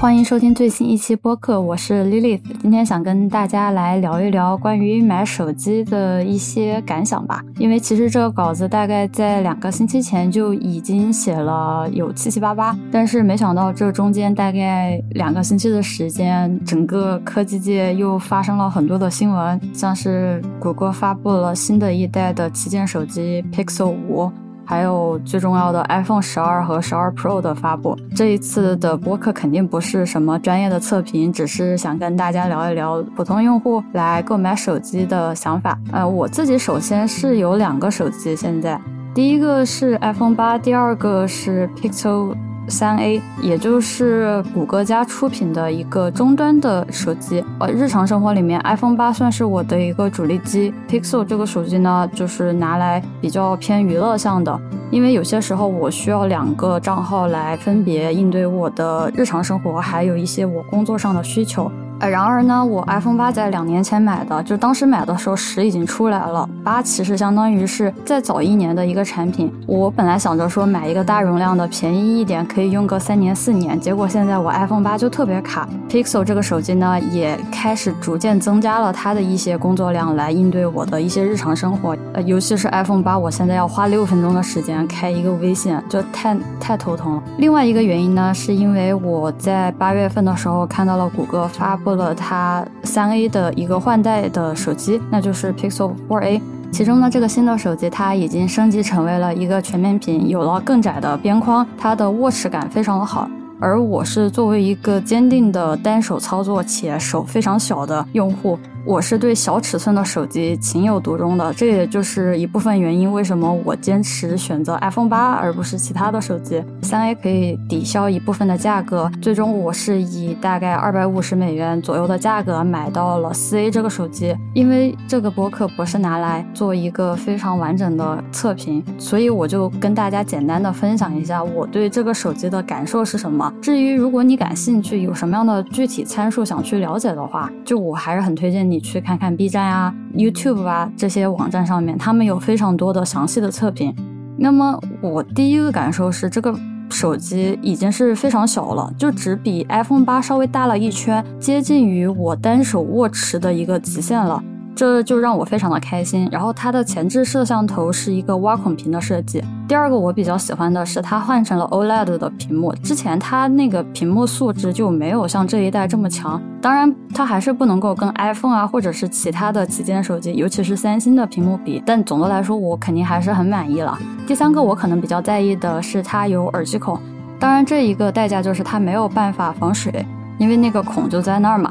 欢迎收听最新一期播客，我是 Lilith。今天想跟大家来聊一聊关于买手机的一些感想吧。因为其实这个稿子大概在两个星期前就已经写了有七七八八，但是没想到这中间大概两个星期的时间，整个科技界又发生了很多的新闻，像是谷歌发布了新的一代的旗舰手机 Pixel 五。还有最重要的 iPhone 十二和十二 Pro 的发布，这一次的播客肯定不是什么专业的测评，只是想跟大家聊一聊普通用户来购买手机的想法。呃，我自己首先是有两个手机，现在第一个是 iPhone 八，第二个是 Pixel。三 A，也就是谷歌家出品的一个终端的手机。呃，日常生活里面，iPhone 八算是我的一个主力机。Pixel 这个手机呢，就是拿来比较偏娱乐向的，因为有些时候我需要两个账号来分别应对我的日常生活，还有一些我工作上的需求。呃，然而呢，我 iPhone 八在两年前买的，就当时买的时候十已经出来了，八其实相当于是再早一年的一个产品。我本来想着说买一个大容量的，便宜一点，可以用个三年四年。结果现在我 iPhone 八就特别卡，Pixel 这个手机呢也开始逐渐增加了它的一些工作量来应对我的一些日常生活。呃，尤其是 iPhone 八，我现在要花六分钟的时间开一个微信，就太太头疼了。另外一个原因呢，是因为我在八月份的时候看到了谷歌发布。了它三 A 的一个换代的手机，那就是 Pixel 4a。其中呢，这个新的手机它已经升级成为了一个全面屏，有了更窄的边框，它的握持感非常的好。而我是作为一个坚定的单手操作且手非常小的用户。我是对小尺寸的手机情有独钟的，这也就是一部分原因。为什么我坚持选择 iPhone 八而不是其他的手机？三 A 可以抵消一部分的价格，最终我是以大概二百五十美元左右的价格买到了四 A 这个手机。因为这个播客不是拿来做一个非常完整的测评，所以我就跟大家简单的分享一下我对这个手机的感受是什么。至于如果你感兴趣，有什么样的具体参数想去了解的话，就我还是很推荐。你去看看 B 站啊、YouTube 啊这些网站上面，他们有非常多的详细的测评。那么我第一个感受是，这个手机已经是非常小了，就只比 iPhone 八稍微大了一圈，接近于我单手握持的一个极限了。这就让我非常的开心。然后它的前置摄像头是一个挖孔屏的设计。第二个我比较喜欢的是它换成了 OLED 的屏幕。之前它那个屏幕素质就没有像这一代这么强。当然，它还是不能够跟 iPhone 啊或者是其他的旗舰手机，尤其是三星的屏幕比。但总的来说，我肯定还是很满意了。第三个我可能比较在意的是它有耳机孔。当然，这一个代价就是它没有办法防水，因为那个孔就在那儿嘛。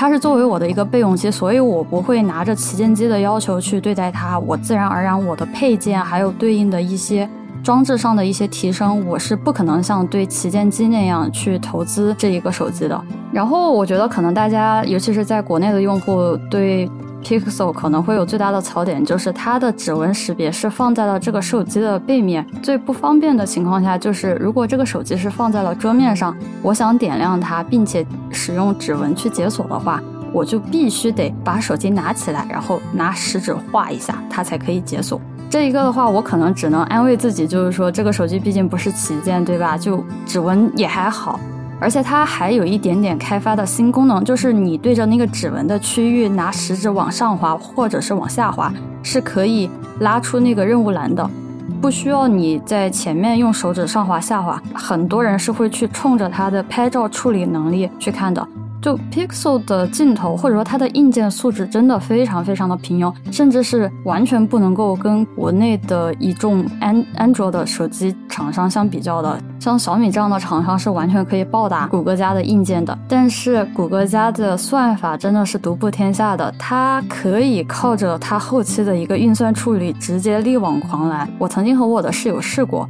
它是作为我的一个备用机，所以我不会拿着旗舰机的要求去对待它。我自然而然，我的配件还有对应的一些装置上的一些提升，我是不可能像对旗舰机那样去投资这一个手机的。然后我觉得可能大家，尤其是在国内的用户，对。Pixel 可能会有最大的槽点，就是它的指纹识别是放在了这个手机的背面。最不方便的情况下，就是如果这个手机是放在了桌面上，我想点亮它，并且使用指纹去解锁的话，我就必须得把手机拿起来，然后拿食指画一下，它才可以解锁。这一个的话，我可能只能安慰自己，就是说这个手机毕竟不是旗舰，对吧？就指纹也还好。而且它还有一点点开发的新功能，就是你对着那个指纹的区域拿食指往上滑或者是往下滑，是可以拉出那个任务栏的，不需要你在前面用手指上滑下滑。很多人是会去冲着它的拍照处理能力去看的。就 Pixel 的镜头或者说它的硬件素质真的非常非常的平庸，甚至是完全不能够跟国内的一众安安卓的手机厂商相比较的。像小米这样的厂商是完全可以暴打谷歌家的硬件的。但是谷歌家的算法真的是独步天下的，它可以靠着它后期的一个运算处理直接力挽狂澜。我曾经和我的室友试过。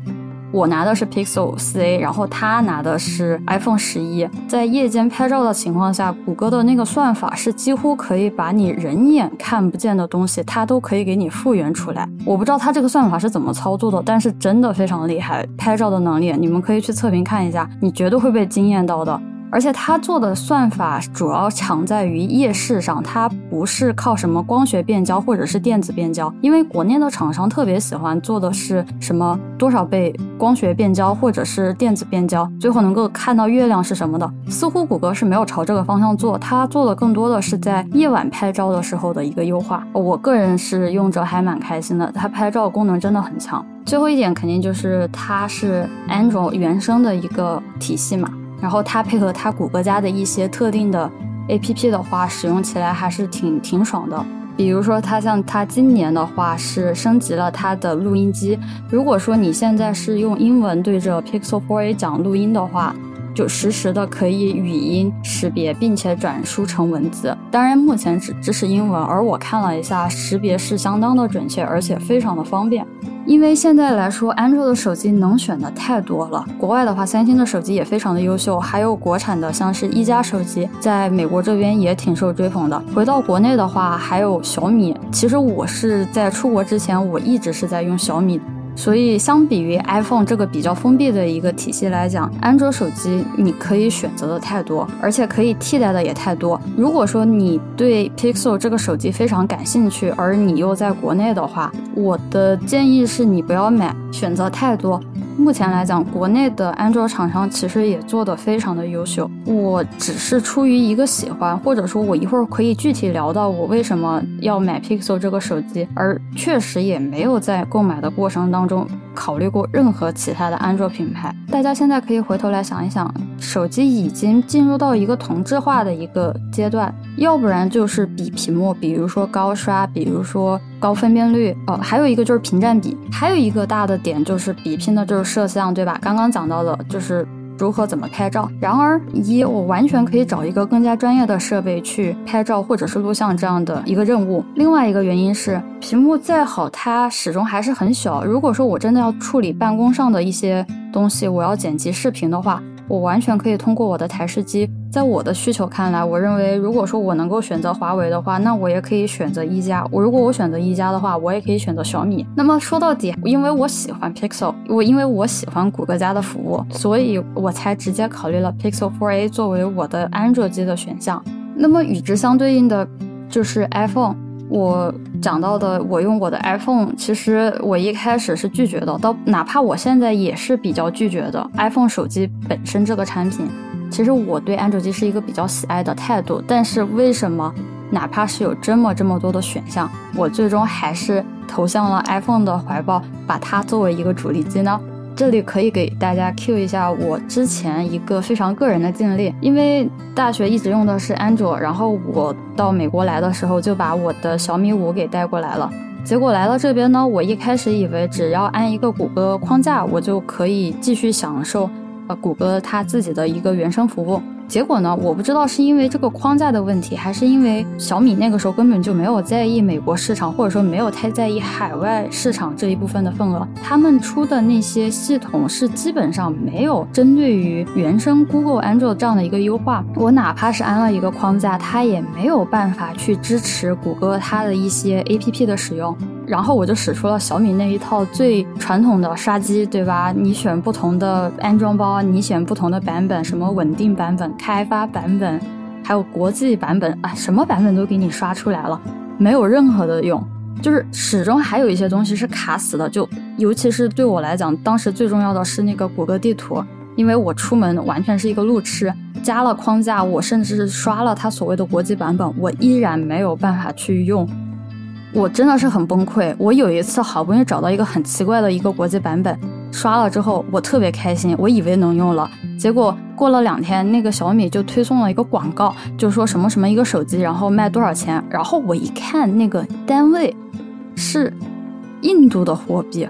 我拿的是 Pixel 4a，然后他拿的是 iPhone 十一。在夜间拍照的情况下，谷歌的那个算法是几乎可以把你人眼看不见的东西，它都可以给你复原出来。我不知道它这个算法是怎么操作的，但是真的非常厉害。拍照的能力，你们可以去测评看一下，你绝对会被惊艳到的。而且它做的算法主要强在于夜视上，它不是靠什么光学变焦或者是电子变焦，因为国内的厂商特别喜欢做的是什么多少倍光学变焦或者是电子变焦，最后能够看到月亮是什么的。似乎谷歌是没有朝这个方向做，它做的更多的是在夜晚拍照的时候的一个优化。我个人是用着还蛮开心的，它拍照功能真的很强。最后一点肯定就是它是安卓原生的一个体系嘛。然后它配合它谷歌家的一些特定的 A P P 的话，使用起来还是挺挺爽的。比如说，它像它今年的话是升级了它的录音机。如果说你现在是用英文对着 Pixel 4a 讲录音的话，就实时的可以语音识别，并且转输成文字。当然，目前只支持英文，而我看了一下，识别是相当的准确，而且非常的方便。因为现在来说，安卓的手机能选的太多了。国外的话，三星的手机也非常的优秀，还有国产的，像是一加手机，在美国这边也挺受追捧的。回到国内的话，还有小米。其实我是在出国之前，我一直是在用小米。所以，相比于 iPhone 这个比较封闭的一个体系来讲，安卓手机你可以选择的太多，而且可以替代的也太多。如果说你对 Pixel 这个手机非常感兴趣，而你又在国内的话，我的建议是你不要买，选择太多。目前来讲，国内的安卓厂商其实也做得非常的优秀。我只是出于一个喜欢，或者说我一会儿可以具体聊到我为什么要买 Pixel 这个手机，而确实也没有在购买的过程当中考虑过任何其他的安卓品牌。大家现在可以回头来想一想，手机已经进入到一个同质化的一个阶段，要不然就是比屏幕，比如说高刷，比如说。高分辨率哦，还有一个就是屏占比，还有一个大的点就是比拼的就是摄像，对吧？刚刚讲到的就是如何怎么拍照。然而，一我完全可以找一个更加专业的设备去拍照或者是录像这样的一个任务。另外一个原因是，屏幕再好，它始终还是很小。如果说我真的要处理办公上的一些东西，我要剪辑视频的话。我完全可以通过我的台式机，在我的需求看来，我认为如果说我能够选择华为的话，那我也可以选择一加。我如果我选择一加的话，我也可以选择小米。那么说到底，因为我喜欢 Pixel，我因为我喜欢谷歌家的服务，所以我才直接考虑了 Pixel 4a 作为我的安卓机的选项。那么与之相对应的，就是 iPhone。我讲到的，我用我的 iPhone，其实我一开始是拒绝的，到哪怕我现在也是比较拒绝的。iPhone 手机本身这个产品，其实我对安卓机是一个比较喜爱的态度。但是为什么，哪怕是有这么这么多的选项，我最终还是投向了 iPhone 的怀抱，把它作为一个主力机呢？这里可以给大家 Q 一下我之前一个非常个人的经历，因为大学一直用的是安卓，然后我到美国来的时候就把我的小米五给带过来了。结果来到这边呢，我一开始以为只要安一个谷歌框架，我就可以继续享受谷歌它自己的一个原生服务。结果呢？我不知道是因为这个框架的问题，还是因为小米那个时候根本就没有在意美国市场，或者说没有太在意海外市场这一部分的份额。他们出的那些系统是基本上没有针对于原生 Google Android 这样的一个优化。我哪怕是安了一个框架，它也没有办法去支持谷歌它的一些 APP 的使用。然后我就使出了小米那一套最传统的刷机，对吧？你选不同的安装包，你选不同的版本，什么稳定版本、开发版本，还有国际版本啊，什么版本都给你刷出来了，没有任何的用，就是始终还有一些东西是卡死的。就尤其是对我来讲，当时最重要的是那个谷歌地图，因为我出门完全是一个路痴，加了框架，我甚至是刷了它所谓的国际版本，我依然没有办法去用。我真的是很崩溃。我有一次好不容易找到一个很奇怪的一个国际版本，刷了之后我特别开心，我以为能用了。结果过了两天，那个小米就推送了一个广告，就说什么什么一个手机，然后卖多少钱。然后我一看那个单位是印度的货币，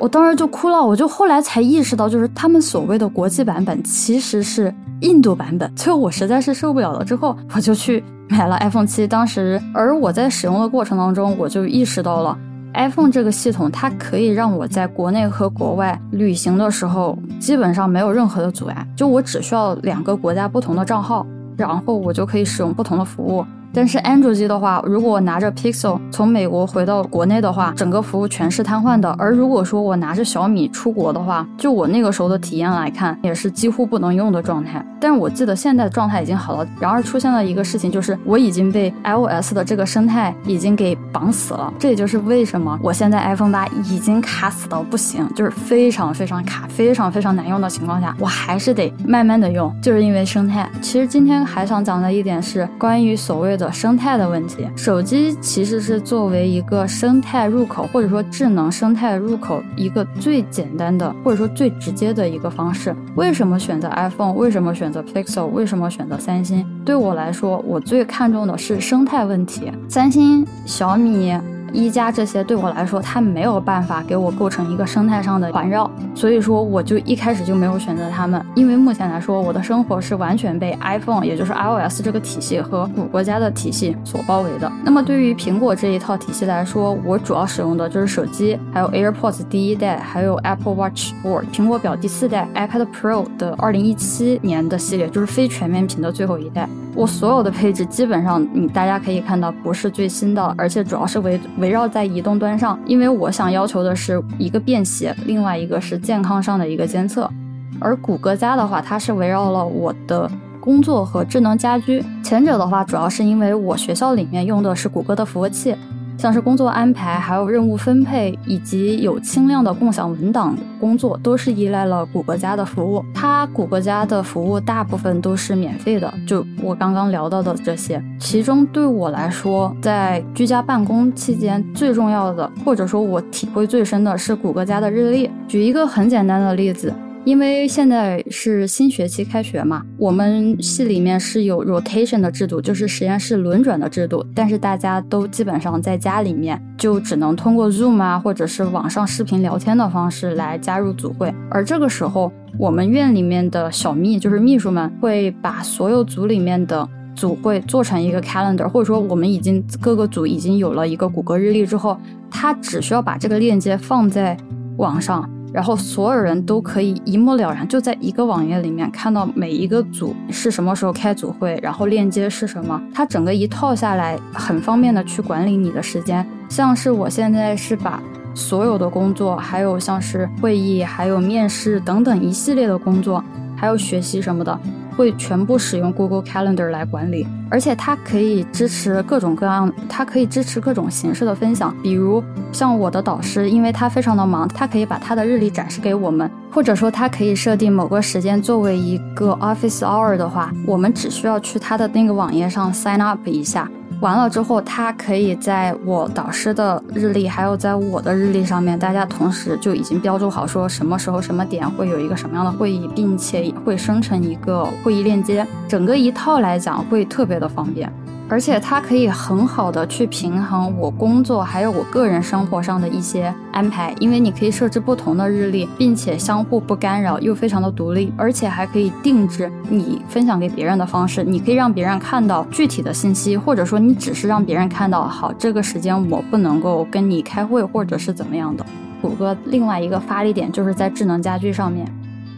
我当时就哭了。我就后来才意识到，就是他们所谓的国际版本其实是印度版本。最后我实在是受不了了，之后我就去。买了 iPhone 七，当时而我在使用的过程当中，我就意识到了 iPhone 这个系统，它可以让我在国内和国外旅行的时候，基本上没有任何的阻碍。就我只需要两个国家不同的账号，然后我就可以使用不同的服务。但是安卓机的话，如果我拿着 Pixel 从美国回到国内的话，整个服务全是瘫痪的。而如果说我拿着小米出国的话，就我那个时候的体验来看，也是几乎不能用的状态。但是我记得现在状态已经好了。然而出现了一个事情，就是我已经被 iOS 的这个生态已经给绑死了。这也就是为什么我现在 iPhone 八已经卡死到不行，就是非常非常卡，非常非常难用的情况下，我还是得慢慢的用，就是因为生态。其实今天还想讲的一点是关于所谓的生态的问题。手机其实是作为一个生态入口，或者说智能生态入口一个最简单的，或者说最直接的一个方式。为什么选择 iPhone？为什么选择 Pixel？为什么选择三星？对我来说，我最看重的是生态问题。三星、小米。一加这些对我来说，它没有办法给我构成一个生态上的环绕，所以说我就一开始就没有选择它们。因为目前来说，我的生活是完全被 iPhone，也就是 iOS 这个体系和谷歌家的体系所包围的。那么对于苹果这一套体系来说，我主要使用的就是手机，还有 AirPods 第一代，还有 Apple Watch Four，苹果表第四代，iPad Pro 的二零一七年的系列，就是非全面屏的最后一代。我所有的配置基本上，你大家可以看到不是最新的，而且主要是为围绕在移动端上，因为我想要求的是一个便携，另外一个是健康上的一个监测。而谷歌家的话，它是围绕了我的工作和智能家居。前者的话，主要是因为我学校里面用的是谷歌的服务器。像是工作安排，还有任务分配，以及有轻量的共享文档工作，都是依赖了谷歌家的服务。它谷歌家的服务大部分都是免费的，就我刚刚聊到的这些。其中对我来说，在居家办公期间最重要的，或者说我体会最深的是谷歌家的日历。举一个很简单的例子。因为现在是新学期开学嘛，我们系里面是有 rotation 的制度，就是实验室轮转的制度。但是大家都基本上在家里面，就只能通过 Zoom 啊，或者是网上视频聊天的方式来加入组会。而这个时候，我们院里面的小秘，就是秘书们，会把所有组里面的组会做成一个 calendar，或者说我们已经各个组已经有了一个谷歌日历之后，他只需要把这个链接放在网上。然后所有人都可以一目了然，就在一个网页里面看到每一个组是什么时候开组会，然后链接是什么。它整个一套下来，很方便的去管理你的时间。像是我现在是把所有的工作，还有像是会议、还有面试等等一系列的工作，还有学习什么的。会全部使用 Google Calendar 来管理，而且它可以支持各种各样，它可以支持各种形式的分享。比如像我的导师，因为他非常的忙，他可以把他的日历展示给我们，或者说他可以设定某个时间作为一个 Office Hour 的话，我们只需要去他的那个网页上 sign up 一下。完了之后，他可以在我导师的日历，还有在我的日历上面，大家同时就已经标注好，说什么时候、什么点会有一个什么样的会议，并且会生成一个会议链接，整个一套来讲会特别的方便。而且它可以很好的去平衡我工作还有我个人生活上的一些安排，因为你可以设置不同的日历，并且相互不干扰，又非常的独立，而且还可以定制你分享给别人的方式。你可以让别人看到具体的信息，或者说你只是让别人看到，好，这个时间我不能够跟你开会，或者是怎么样的。谷歌另外一个发力点就是在智能家居上面。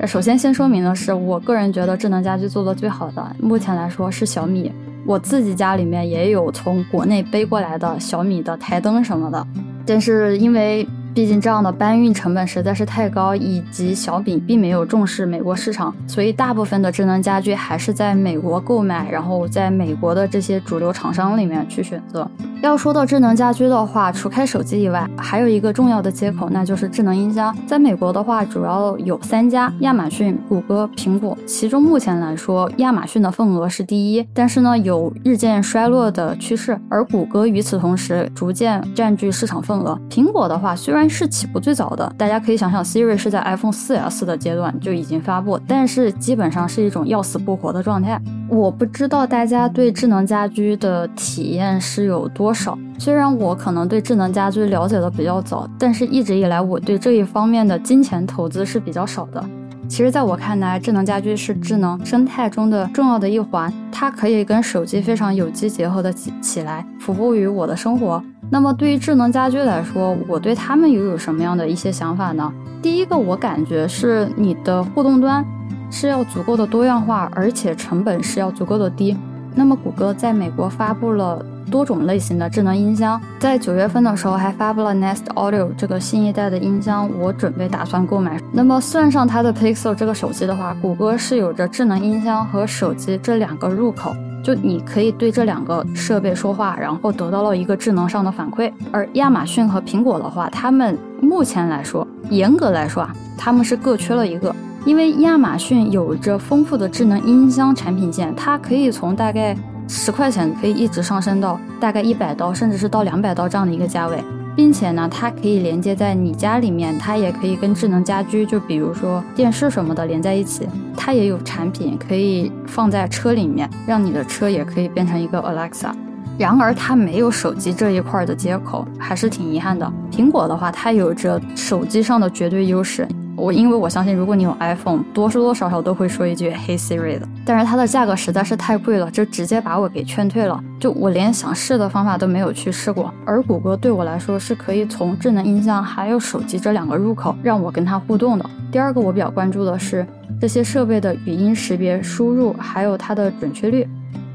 首先先说明的是，我个人觉得智能家居做的最好的，目前来说是小米。我自己家里面也有从国内背过来的小米的台灯什么的，但是因为。毕竟这样的搬运成本实在是太高，以及小饼并没有重视美国市场，所以大部分的智能家居还是在美国购买，然后在美国的这些主流厂商里面去选择。要说到智能家居的话，除开手机以外，还有一个重要的接口，那就是智能音箱。在美国的话，主要有三家：亚马逊、谷歌、苹果。其中目前来说，亚马逊的份额是第一，但是呢，有日渐衰落的趋势。而谷歌与此同时逐渐占据市场份额。苹果的话，虽然然是起步最早的，大家可以想想，Siri 是在 iPhone 4S 的阶段就已经发布，但是基本上是一种要死不活的状态。我不知道大家对智能家居的体验是有多少。虽然我可能对智能家居了解的比较早，但是一直以来我对这一方面的金钱投资是比较少的。其实，在我看来，智能家居是智能生态中的重要的一环，它可以跟手机非常有机结合的起起来，服务于我的生活。那么，对于智能家居来说，我对他们又有什么样的一些想法呢？第一个，我感觉是你的互动端是要足够的多样化，而且成本是要足够的低。那么谷歌在美国发布了多种类型的智能音箱，在九月份的时候还发布了 Nest Audio 这个新一代的音箱，我准备打算购买。那么算上它的 Pixel 这个手机的话，谷歌是有着智能音箱和手机这两个入口。就你可以对这两个设备说话，然后得到了一个智能上的反馈。而亚马逊和苹果的话，他们目前来说，严格来说啊，他们是各缺了一个。因为亚马逊有着丰富的智能音箱产品线，它可以从大概十块钱可以一直上升到大概一百刀，甚至是到两百刀这样的一个价位。并且呢，它可以连接在你家里面，它也可以跟智能家居，就比如说电视什么的连在一起。它也有产品可以放在车里面，让你的车也可以变成一个 Alexa。然而，它没有手机这一块的接口，还是挺遗憾的。苹果的话，它有着手机上的绝对优势。我因为我相信，如果你有 iPhone，多多少少都会说一句 Hey Siri 的。但是它的价格实在是太贵了，就直接把我给劝退了。就我连想试的方法都没有去试过。而谷歌对我来说是可以从智能音箱还有手机这两个入口让我跟它互动的。第二个我比较关注的是这些设备的语音识别输入还有它的准确率。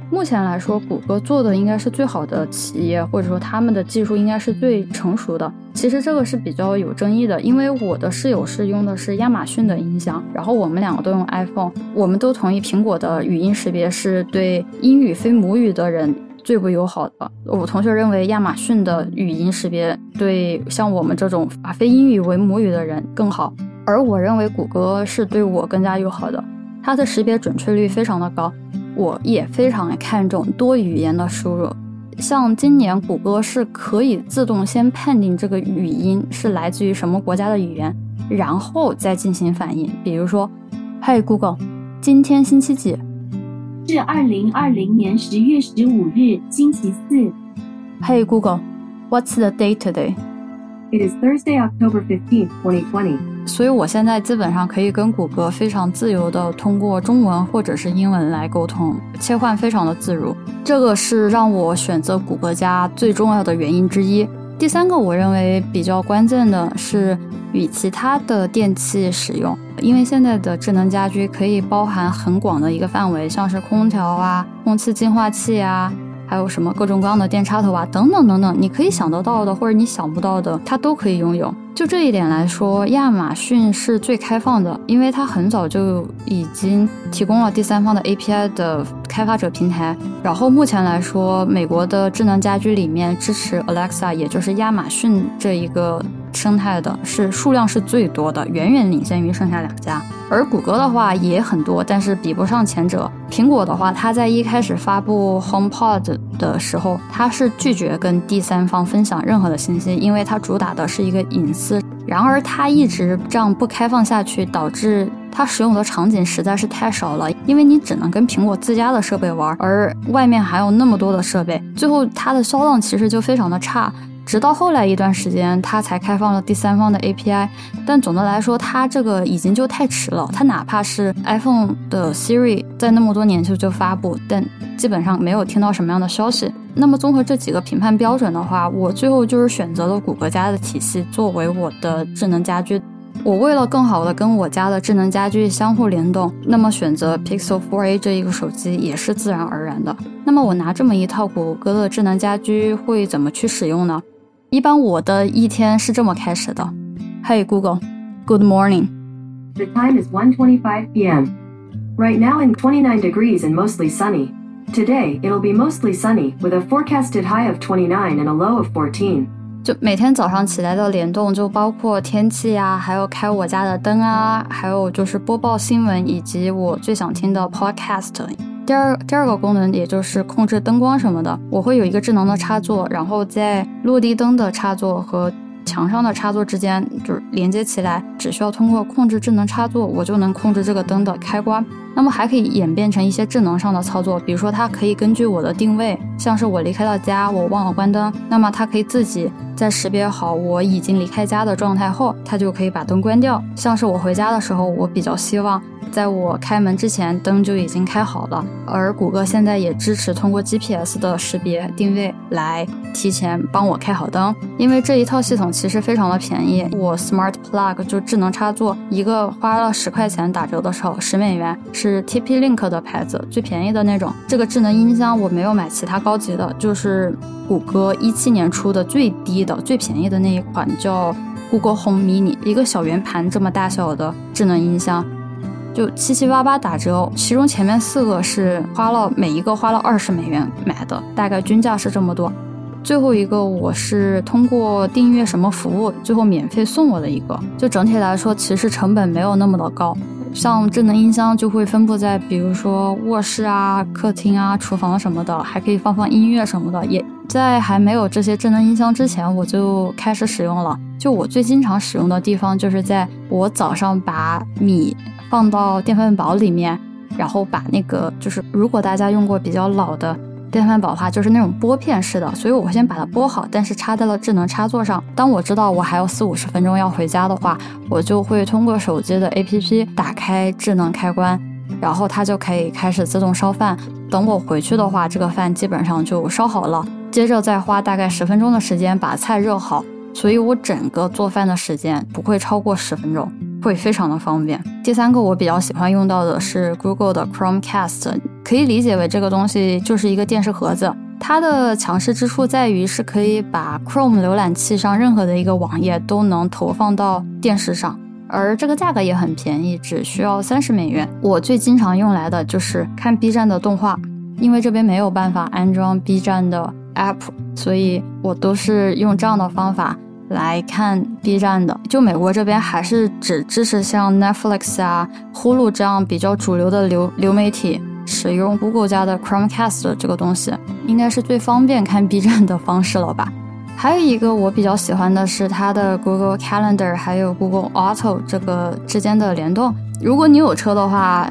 目前来说，谷歌做的应该是最好的企业，或者说他们的技术应该是最成熟的。其实这个是比较有争议的，因为我的室友是用的是亚马逊的音箱，然后我们两个都用 iPhone，我们都同意苹果的语音识别是对英语非母语的人最不友好的。我同学认为亚马逊的语音识别对像我们这种啊非英语为母语的人更好，而我认为谷歌是对我更加友好的，它的识别准确率非常的高。我也非常看重多语言的输入，像今年谷歌是可以自动先判定这个语音是来自于什么国家的语言，然后再进行反应。比如说，Hey Google，今天星期几？是二零二零年十月十五日，星期四。Hey Google，What's the date today？It is Thursday, October fifteenth, twenty twenty. 所以我现在基本上可以跟谷歌非常自由的通过中文或者是英文来沟通，切换非常的自如。这个是让我选择谷歌家最重要的原因之一。第三个，我认为比较关键的是与其他的电器使用，因为现在的智能家居可以包含很广的一个范围，像是空调啊、空气净化器啊。还有什么各种各样的电插头啊，等等等等，你可以想得到的或者你想不到的，它都可以拥有。就这一点来说，亚马逊是最开放的，因为它很早就已经提供了第三方的 API 的开发者平台。然后目前来说，美国的智能家居里面支持 Alexa，也就是亚马逊这一个。生态的是数量是最多的，远远领先于剩下两家。而谷歌的话也很多，但是比不上前者。苹果的话，它在一开始发布 HomePod 的时候，它是拒绝跟第三方分享任何的信息，因为它主打的是一个隐私。然而它一直这样不开放下去，导致它使用的场景实在是太少了，因为你只能跟苹果自家的设备玩，而外面还有那么多的设备，最后它的销量其实就非常的差。直到后来一段时间，它才开放了第三方的 API，但总的来说，它这个已经就太迟了。它哪怕是 iPhone 的 Siri 在那么多年就就发布，但基本上没有听到什么样的消息。那么综合这几个评判标准的话，我最后就是选择了谷歌家的体系作为我的智能家居。我为了更好的跟我家的智能家居相互联动，那么选择 Pixel 4a 这一个手机也是自然而然的。那么我拿这么一套谷歌的智能家居会怎么去使用呢？一般我的一天是这么开始的：Hey Google, Good morning. The time is 1:25 p.m. Right now in 29 degrees and mostly sunny. Today it'll be mostly sunny with a forecasted high of 29 and a low of 14. 就每天早上起来的联动，就包括天气呀，还有开我家的灯啊，还有就是播报新闻，以及我最想听的 podcast。 第二第二个功能，也就是控制灯光什么的，我会有一个智能的插座，然后在落地灯的插座和墙上的插座之间就是连接起来，只需要通过控制智能插座，我就能控制这个灯的开关。那么还可以演变成一些智能上的操作，比如说它可以根据我的定位，像是我离开了家，我忘了关灯，那么它可以自己在识别好我已经离开家的状态后，它就可以把灯关掉。像是我回家的时候，我比较希望。在我开门之前灯就已经开好了。而谷歌现在也支持通过 GPS 的识别定位来提前帮我开好灯，因为这一套系统其实非常的便宜。我 Smart Plug 就智能插座一个花了十块钱打折的时候十美元，是 TP-Link 的牌子最便宜的那种。这个智能音箱我没有买其他高级的，就是谷歌一七年出的最低的最便宜的那一款叫。Google Home Mini 一个小圆盘这么大小的智能音箱，就七七八八打折，其中前面四个是花了每一个花了二十美元买的，大概均价是这么多。最后一个我是通过订阅什么服务，最后免费送我的一个。就整体来说，其实成本没有那么的高。像智能音箱就会分布在，比如说卧室啊、客厅啊、厨房什么的，还可以放放音乐什么的。也在还没有这些智能音箱之前，我就开始使用了。就我最经常使用的地方，就是在我早上把米放到电饭煲里面，然后把那个就是如果大家用过比较老的。电饭煲的话就是那种拨片式的，所以我先把它拨好，但是插在了智能插座上。当我知道我还有四五十分钟要回家的话，我就会通过手机的 APP 打开智能开关，然后它就可以开始自动烧饭。等我回去的话，这个饭基本上就烧好了，接着再花大概十分钟的时间把菜热好。所以我整个做饭的时间不会超过十分钟，会非常的方便。第三个我比较喜欢用到的是 Google 的 Chromecast。可以理解为这个东西就是一个电视盒子，它的强势之处在于是可以把 Chrome 浏览器上任何的一个网页都能投放到电视上，而这个价格也很便宜，只需要三十美元。我最经常用来的就是看 B 站的动画，因为这边没有办法安装 B 站的 App，所以我都是用这样的方法来看 B 站的。就美国这边还是只支持像 Netflix 啊、Hulu 这样比较主流的流流媒体。使用 Google 家的 Chromecast 这个东西，应该是最方便看 B 站的方式了吧？还有一个我比较喜欢的是它的 Google Calendar，还有 Google Auto 这个之间的联动。如果你有车的话，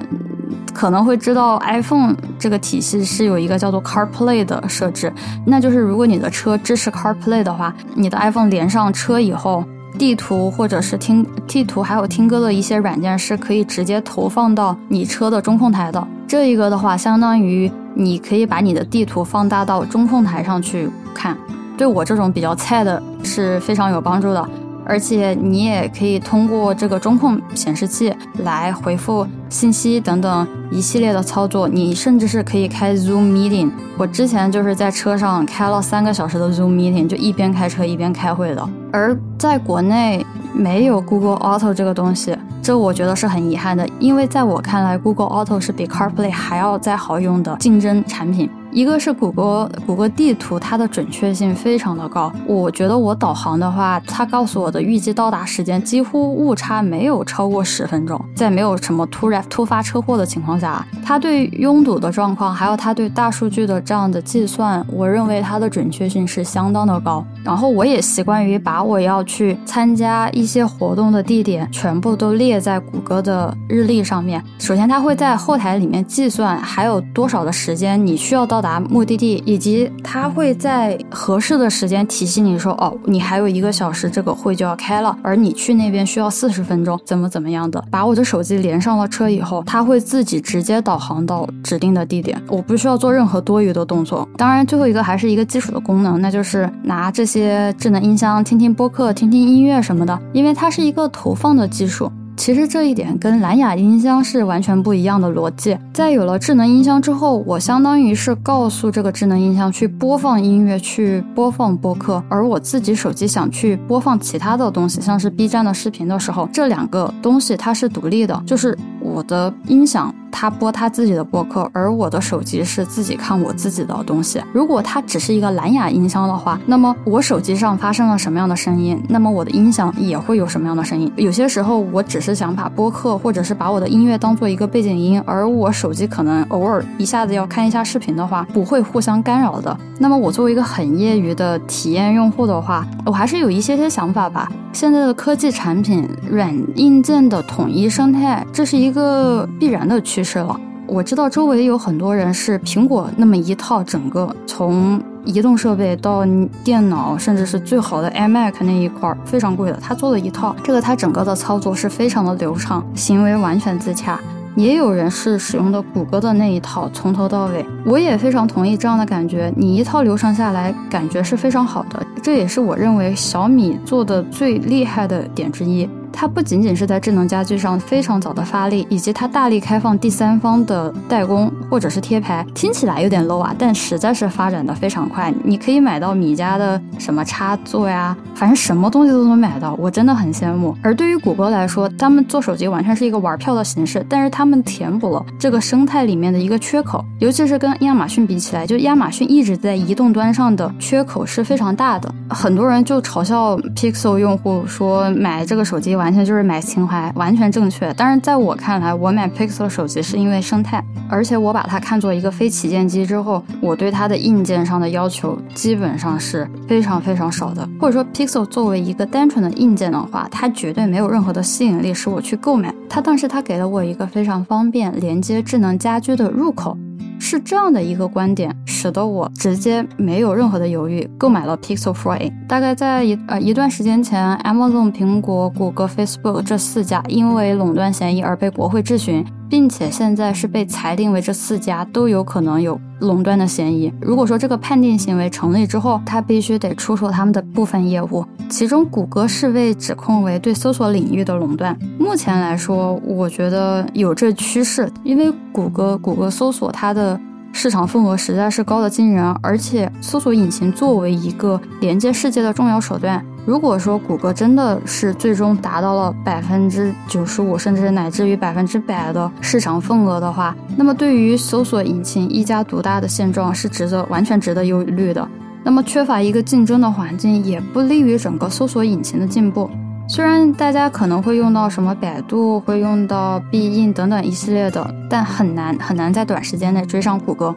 可能会知道 iPhone 这个体系是有一个叫做 CarPlay 的设置，那就是如果你的车支持 CarPlay 的话，你的 iPhone 连上车以后。地图或者是听地图，还有听歌的一些软件是可以直接投放到你车的中控台的。这一个的话，相当于你可以把你的地图放大到中控台上去看，对我这种比较菜的是非常有帮助的。而且你也可以通过这个中控显示器来回复信息等等一系列的操作。你甚至是可以开 Zoom meeting。我之前就是在车上开了三个小时的 Zoom meeting，就一边开车一边开会的。而在国内没有 Google Auto 这个东西，这我觉得是很遗憾的，因为在我看来，Google Auto 是比 CarPlay 还要再好用的竞争产品。一个是谷歌谷歌地图，它的准确性非常的高。我觉得我导航的话，它告诉我的预计到达时间几乎误差没有超过十分钟。在没有什么突然突发车祸的情况下，它对拥堵的状况，还有它对大数据的这样的计算，我认为它的准确性是相当的高。然后我也习惯于把我要去参加一些活动的地点全部都列在谷歌的日历上面。首先，它会在后台里面计算还有多少的时间你需要到达。达目的地，以及他会在合适的时间提醒你说：“哦，你还有一个小时，这个会就要开了，而你去那边需要四十分钟，怎么怎么样的。”把我的手机连上了车以后，它会自己直接导航到指定的地点，我不需要做任何多余的动作。当然，最后一个还是一个基础的功能，那就是拿这些智能音箱听听播客、听听音乐什么的，因为它是一个投放的技术。其实这一点跟蓝牙音箱是完全不一样的逻辑。在有了智能音箱之后，我相当于是告诉这个智能音箱去播放音乐、去播放播客，而我自己手机想去播放其他的东西，像是 B 站的视频的时候，这两个东西它是独立的，就是我的音响。他播他自己的播客，而我的手机是自己看我自己的东西。如果它只是一个蓝牙音箱的话，那么我手机上发生了什么样的声音，那么我的音响也会有什么样的声音。有些时候我只是想把播客或者是把我的音乐当做一个背景音，而我手机可能偶尔一下子要看一下视频的话，不会互相干扰的。那么我作为一个很业余的体验用户的话，我还是有一些些想法吧。现在的科技产品软硬件的统一生态，这是一个必然的趋势了。我知道周围有很多人是苹果那么一套，整个从移动设备到电脑，甚至是最好的 iMac 那一块非常贵的，他做了一套，这个他整个的操作是非常的流畅，行为完全自洽。也有人是使用的谷歌的那一套，从头到尾。我也非常同意这样的感觉，你一套流程下来，感觉是非常好的。这也是我认为小米做的最厉害的点之一。它不仅仅是在智能家居上非常早的发力，以及它大力开放第三方的代工或者是贴牌，听起来有点 low 啊，但实在是发展的非常快。你可以买到米家的什么插座呀，反正什么东西都能买到，我真的很羡慕。而对于谷歌来说，他们做手机完全是一个玩票的形式，但是他们填补了这个生态里面的一个缺口，尤其是跟亚马逊比起来，就亚马逊一直在移动端上的缺口是非常大的。很多人就嘲笑 Pixel 用户说买这个手机玩。完全就是买情怀，完全正确。但是在我看来，我买 Pixel 手机是因为生态，而且我把它看作一个非旗舰机之后，我对它的硬件上的要求基本上是非常非常少的。或者说，Pixel 作为一个单纯的硬件的话，它绝对没有任何的吸引力使我去购买它。但是它给了我一个非常方便连接智能家居的入口。是这样的一个观点，使得我直接没有任何的犹豫购买了 Pixel 4a。大概在一呃一段时间前，Amazon、苹果、谷歌、Facebook 这四家因为垄断嫌疑而被国会质询。并且现在是被裁定为这四家都有可能有垄断的嫌疑。如果说这个判定行为成立之后，他必须得出售他们的部分业务，其中谷歌是被指控为对搜索领域的垄断。目前来说，我觉得有这趋势，因为谷歌谷歌搜索它的市场份额实在是高的惊人，而且搜索引擎作为一个连接世界的重要手段。如果说谷歌真的是最终达到了百分之九十五，甚至乃至于百分之百的市场份额的话，那么对于搜索引擎一家独大的现状是值得完全值得忧虑的。那么缺乏一个竞争的环境，也不利于整个搜索引擎的进步。虽然大家可能会用到什么百度，会用到必应等等一系列的，但很难很难在短时间内追上谷歌。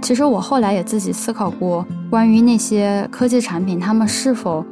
其实我后来也自己思考过，关于那些科技产品，他们是否。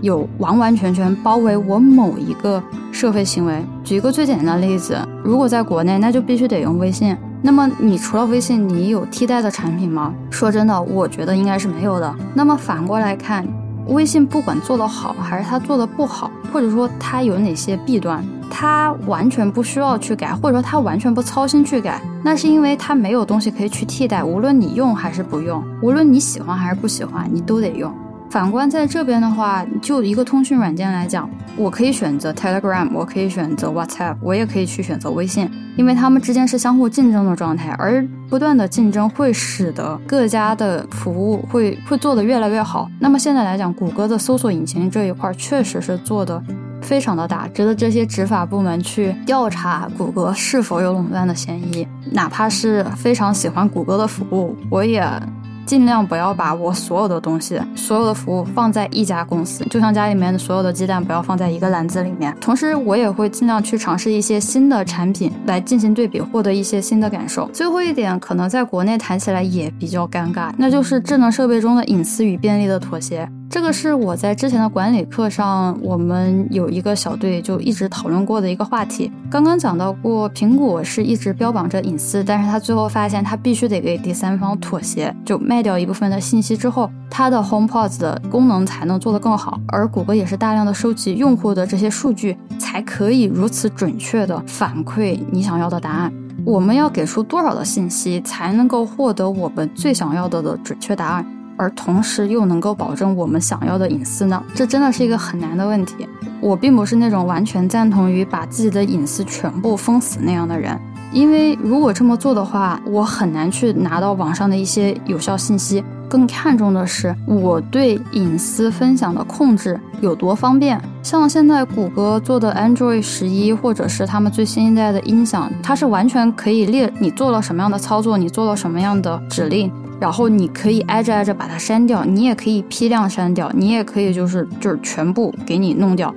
有完完全全包围我某一个社会行为。举一个最简单的例子，如果在国内，那就必须得用微信。那么你除了微信，你有替代的产品吗？说真的，我觉得应该是没有的。那么反过来看，微信不管做得好还是它做的不好，或者说它有哪些弊端，它完全不需要去改，或者说它完全不操心去改，那是因为它没有东西可以去替代。无论你用还是不用，无论你喜欢还是不喜欢，你都得用。反观在这边的话，就一个通讯软件来讲，我可以选择 Telegram，我可以选择 WhatsApp，我也可以去选择微信，因为它们之间是相互竞争的状态，而不断的竞争会使得各家的服务会会做得越来越好。那么现在来讲，谷歌的搜索引擎这一块确实是做的非常的大，值得这些执法部门去调查谷歌是否有垄断的嫌疑。哪怕是非常喜欢谷歌的服务，我也。尽量不要把我所有的东西、所有的服务放在一家公司，就像家里面的所有的鸡蛋不要放在一个篮子里面。同时，我也会尽量去尝试一些新的产品来进行对比，获得一些新的感受。最后一点，可能在国内谈起来也比较尴尬，那就是智能设备中的隐私与便利的妥协。这个是我在之前的管理课上，我们有一个小队就一直讨论过的一个话题。刚刚讲到过，苹果是一直标榜着隐私，但是他最后发现他必须得给第三方妥协，就卖掉一部分的信息之后，它的 HomePod 的功能才能做得更好。而谷歌也是大量的收集用户的这些数据，才可以如此准确的反馈你想要的答案。我们要给出多少的信息，才能够获得我们最想要的的准确答案？而同时又能够保证我们想要的隐私呢？这真的是一个很难的问题。我并不是那种完全赞同于把自己的隐私全部封死那样的人，因为如果这么做的话，我很难去拿到网上的一些有效信息。更看重的是我对隐私分享的控制有多方便。像现在谷歌做的 Android 十一，或者是他们最新一代的音响，它是完全可以列你做了什么样的操作，你做了什么样的指令。然后你可以挨着挨着把它删掉，你也可以批量删掉，你也可以就是就是全部给你弄掉。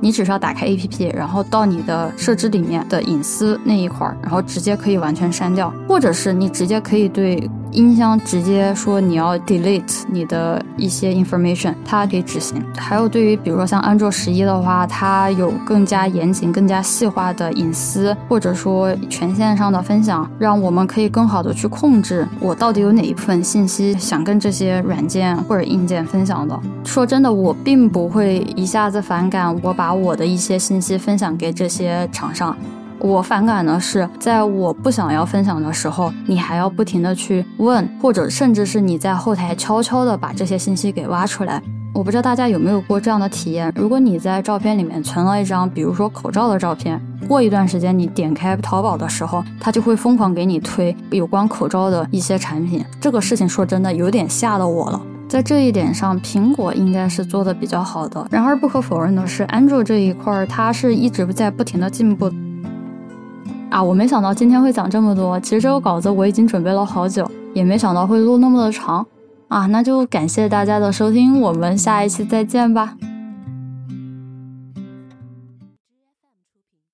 你只需要打开 APP，然后到你的设置里面的隐私那一块儿，然后直接可以完全删掉，或者是你直接可以对。音箱直接说你要 delete 你的一些 information，它可以执行。还有对于比如说像安卓十一的话，它有更加严谨、更加细化的隐私，或者说权限上的分享，让我们可以更好的去控制我到底有哪一部分信息想跟这些软件或者硬件分享的。说真的，我并不会一下子反感我把把我的一些信息分享给这些厂商。我反感的是，在我不想要分享的时候，你还要不停的去问，或者甚至是你在后台悄悄的把这些信息给挖出来。我不知道大家有没有过这样的体验？如果你在照片里面存了一张，比如说口罩的照片，过一段时间你点开淘宝的时候，它就会疯狂给你推有关口罩的一些产品。这个事情说真的有点吓到我了。在这一点上，苹果应该是做的比较好的。然而不可否认的是，安卓这一块儿它是一直在不停的进步。啊，我没想到今天会讲这么多。其实这个稿子我已经准备了好久，也没想到会录那么的长。啊，那就感谢大家的收听，我们下一期再见吧。